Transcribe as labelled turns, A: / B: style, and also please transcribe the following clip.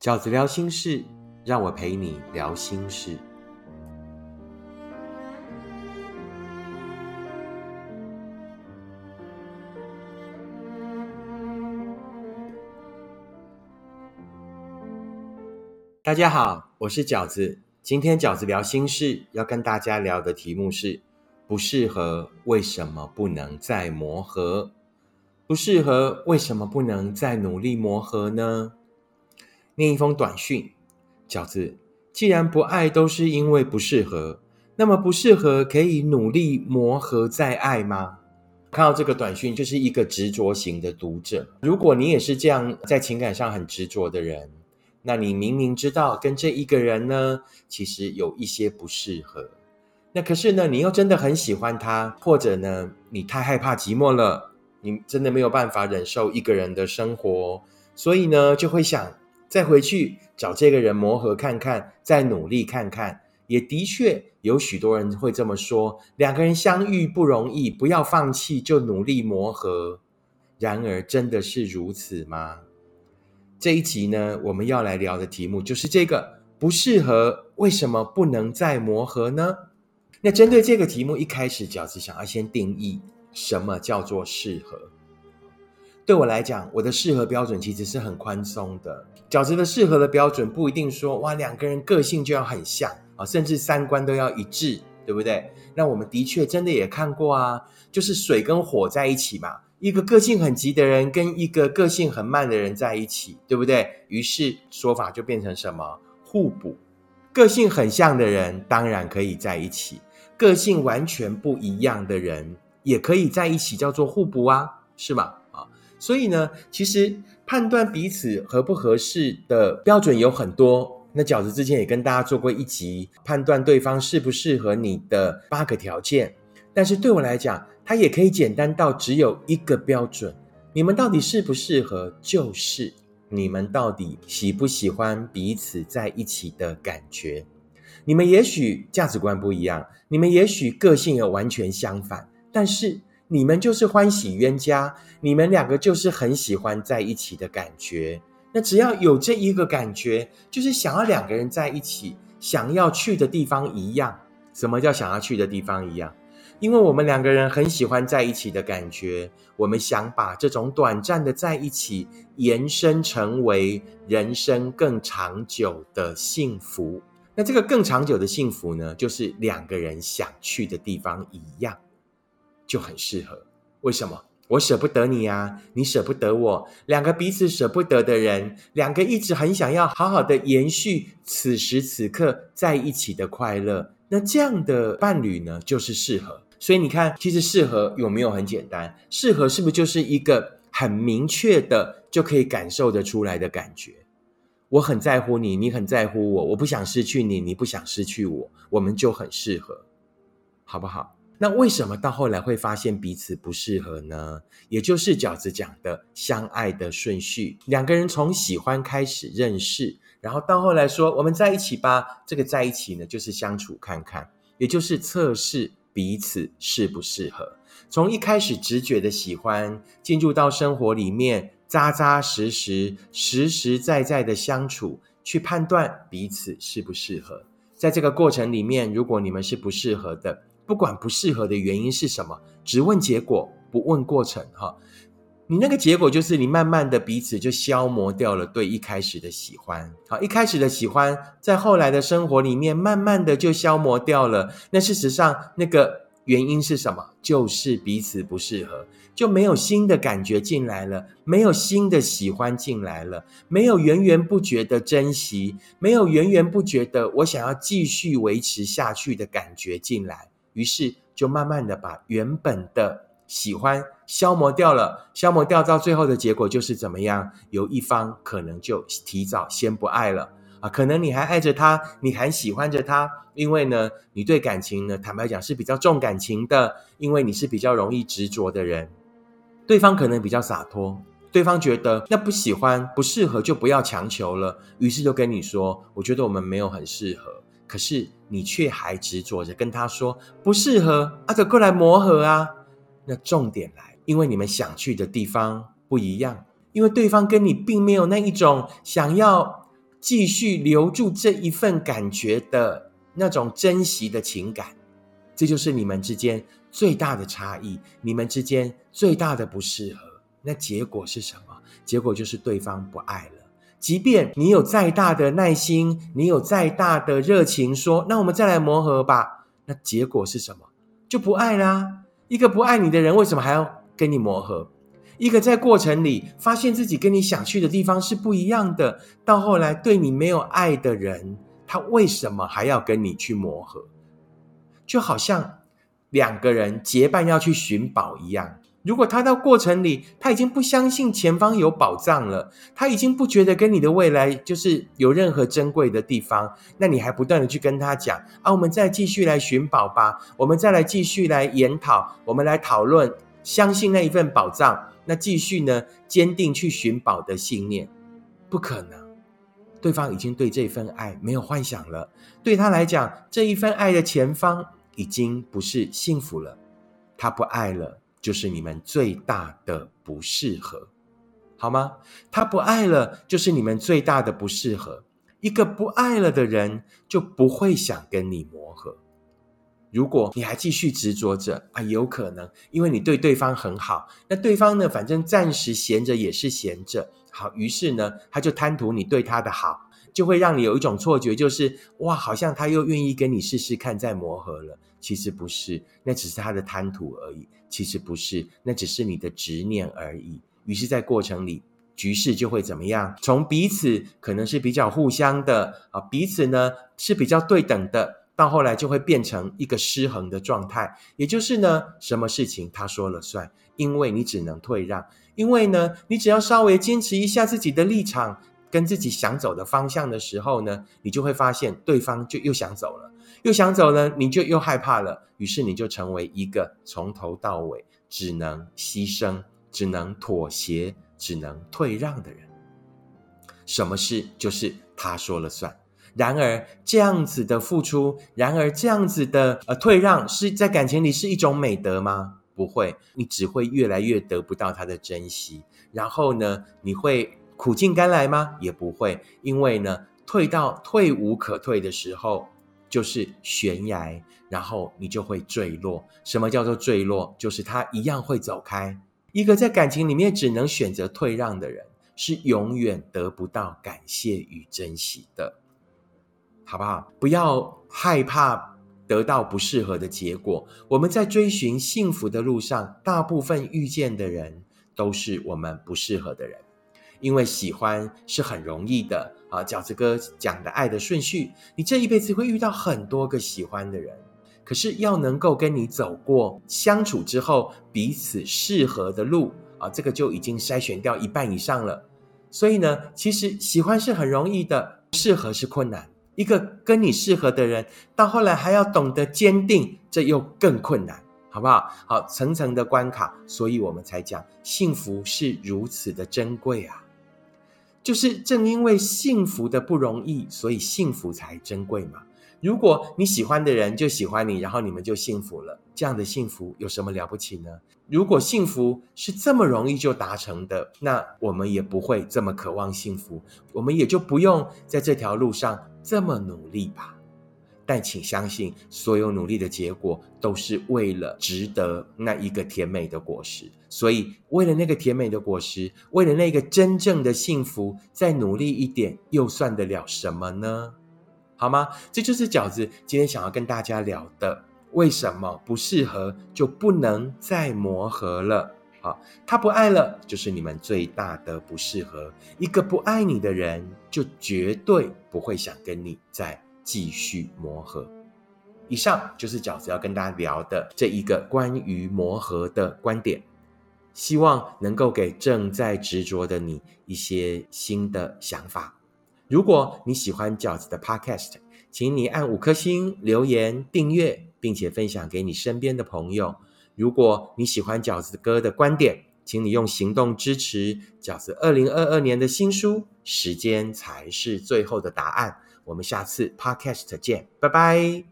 A: 饺子聊心事，让我陪你聊心事。大家好，我是饺子。今天饺子聊心事，要跟大家聊的题目是：不适合，为什么不能再磨合？不适合，为什么不能再努力磨合呢？念一封短讯，饺子，既然不爱都是因为不适合，那么不适合可以努力磨合再爱吗？看到这个短讯，就是一个执着型的读者。如果你也是这样在情感上很执着的人。那你明明知道跟这一个人呢，其实有一些不适合，那可是呢，你又真的很喜欢他，或者呢，你太害怕寂寞了，你真的没有办法忍受一个人的生活，所以呢，就会想再回去找这个人磨合看看，再努力看看。也的确有许多人会这么说，两个人相遇不容易，不要放弃，就努力磨合。然而，真的是如此吗？这一集呢，我们要来聊的题目就是这个不适合，为什么不能再磨合呢？那针对这个题目，一开始饺子想要先定义什么叫做适合。对我来讲，我的适合标准其实是很宽松的。饺子的适合的标准不一定说哇，两个人个性就要很像啊，甚至三观都要一致，对不对？那我们的确真的也看过啊，就是水跟火在一起嘛。一个个性很急的人跟一个个性很慢的人在一起，对不对？于是说法就变成什么互补。个性很像的人当然可以在一起，个性完全不一样的人也可以在一起，叫做互补啊，是吗？所以呢，其实判断彼此合不合适的标准有很多。那饺子之前也跟大家做过一集，判断对方适不适合你的八个条件。但是对我来讲，它也可以简单到只有一个标准：你们到底适不适合？就是你们到底喜不喜欢彼此在一起的感觉？你们也许价值观不一样，你们也许个性有完全相反，但是你们就是欢喜冤家，你们两个就是很喜欢在一起的感觉。那只要有这一个感觉，就是想要两个人在一起，想要去的地方一样。什么叫想要去的地方一样？因为我们两个人很喜欢在一起的感觉，我们想把这种短暂的在一起延伸成为人生更长久的幸福。那这个更长久的幸福呢，就是两个人想去的地方一样，就很适合。为什么？我舍不得你呀，你舍不得我，两个彼此舍不得的人，两个一直很想要好好的延续此时此刻在一起的快乐。那这样的伴侣呢，就是适合。所以你看，其实适合有没有很简单？适合是不是就是一个很明确的就可以感受得出来的感觉？我很在乎你，你很在乎我，我不想失去你，你不想失去我，我们就很适合，好不好？那为什么到后来会发现彼此不适合呢？也就是饺子讲的相爱的顺序，两个人从喜欢开始认识，然后到后来说我们在一起吧。这个在一起呢，就是相处看看，也就是测试。彼此适不适合？从一开始直觉的喜欢，进入到生活里面，扎扎实实、实实在在的相处，去判断彼此适不适合。在这个过程里面，如果你们是不适合的，不管不适合的原因是什么，只问结果，不问过程，哈。你那个结果就是你慢慢的彼此就消磨掉了对一开始的喜欢，好，一开始的喜欢在后来的生活里面慢慢的就消磨掉了。那事实上那个原因是什么？就是彼此不适合，就没有新的感觉进来了，没有新的喜欢进来了，没有源源不绝的珍惜，没有源源不绝的我想要继续维持下去的感觉进来，于是就慢慢的把原本的。喜欢消磨掉了，消磨掉到最后的结果就是怎么样？有一方可能就提早先不爱了啊，可能你还爱着他，你还喜欢着他，因为呢，你对感情呢，坦白讲是比较重感情的，因为你是比较容易执着的人。对方可能比较洒脱，对方觉得那不喜欢、不适合就不要强求了，于是就跟你说：“我觉得我们没有很适合。”可是你却还执着着跟他说不适合，啊，走过来磨合啊。那重点来，因为你们想去的地方不一样，因为对方跟你并没有那一种想要继续留住这一份感觉的那种珍惜的情感，这就是你们之间最大的差异，你们之间最大的不适合。那结果是什么？结果就是对方不爱了。即便你有再大的耐心，你有再大的热情，说那我们再来磨合吧。那结果是什么？就不爱啦。一个不爱你的人，为什么还要跟你磨合？一个在过程里发现自己跟你想去的地方是不一样的，到后来对你没有爱的人，他为什么还要跟你去磨合？就好像两个人结伴要去寻宝一样，如果他到过程里他已经不相信前方有宝藏了，他已经不觉得跟你的未来就是有任何珍贵的地方，那你还不断的去跟他讲啊，我们再继续来寻宝吧，我们再来继续来研讨，我们来讨论，相信那一份宝藏。那继续呢？坚定去寻宝的信念，不可能。对方已经对这份爱没有幻想了，对他来讲，这一份爱的前方已经不是幸福了。他不爱了，就是你们最大的不适合，好吗？他不爱了，就是你们最大的不适合。一个不爱了的人，就不会想跟你磨合。如果你还继续执着着啊，有可能因为你对对方很好，那对方呢，反正暂时闲着也是闲着，好，于是呢，他就贪图你对他的好，就会让你有一种错觉，就是哇，好像他又愿意跟你试试看，再磨合了。其实不是，那只是他的贪图而已。其实不是，那只是你的执念而已。于是，在过程里，局势就会怎么样？从彼此可能是比较互相的啊，彼此呢是比较对等的。到后来就会变成一个失衡的状态，也就是呢，什么事情他说了算，因为你只能退让，因为呢，你只要稍微坚持一下自己的立场跟自己想走的方向的时候呢，你就会发现对方就又想走了，又想走了，你就又害怕了，于是你就成为一个从头到尾只能牺牲、只能妥协、只能退让的人。什么事就是他说了算。然而，这样子的付出，然而这样子的呃退让，是在感情里是一种美德吗？不会，你只会越来越得不到他的珍惜。然后呢，你会苦尽甘来吗？也不会，因为呢，退到退无可退的时候，就是悬崖，然后你就会坠落。什么叫做坠落？就是他一样会走开。一个在感情里面只能选择退让的人，是永远得不到感谢与珍惜的。好不好？不要害怕得到不适合的结果。我们在追寻幸福的路上，大部分遇见的人都是我们不适合的人。因为喜欢是很容易的啊。饺子哥讲的爱的顺序，你这一辈子会遇到很多个喜欢的人，可是要能够跟你走过相处之后彼此适合的路啊，这个就已经筛选掉一半以上了。所以呢，其实喜欢是很容易的，适合是困难。一个跟你适合的人，到后来还要懂得坚定，这又更困难，好不好？好，层层的关卡，所以我们才讲幸福是如此的珍贵啊！就是正因为幸福的不容易，所以幸福才珍贵嘛。如果你喜欢的人就喜欢你，然后你们就幸福了，这样的幸福有什么了不起呢？如果幸福是这么容易就达成的，那我们也不会这么渴望幸福，我们也就不用在这条路上这么努力吧。但请相信，所有努力的结果都是为了值得那一个甜美的果实。所以，为了那个甜美的果实，为了那个真正的幸福，再努力一点，又算得了什么呢？好吗？这就是饺子今天想要跟大家聊的。为什么不适合就不能再磨合了？好，他不爱了，就是你们最大的不适合。一个不爱你的人，就绝对不会想跟你再继续磨合。以上就是饺子要跟大家聊的这一个关于磨合的观点，希望能够给正在执着的你一些新的想法。如果你喜欢饺子的 Podcast，请你按五颗星、留言、订阅，并且分享给你身边的朋友。如果你喜欢饺子哥的观点，请你用行动支持饺子二零二二年的新书《时间才是最后的答案》。我们下次 Podcast 见，拜拜。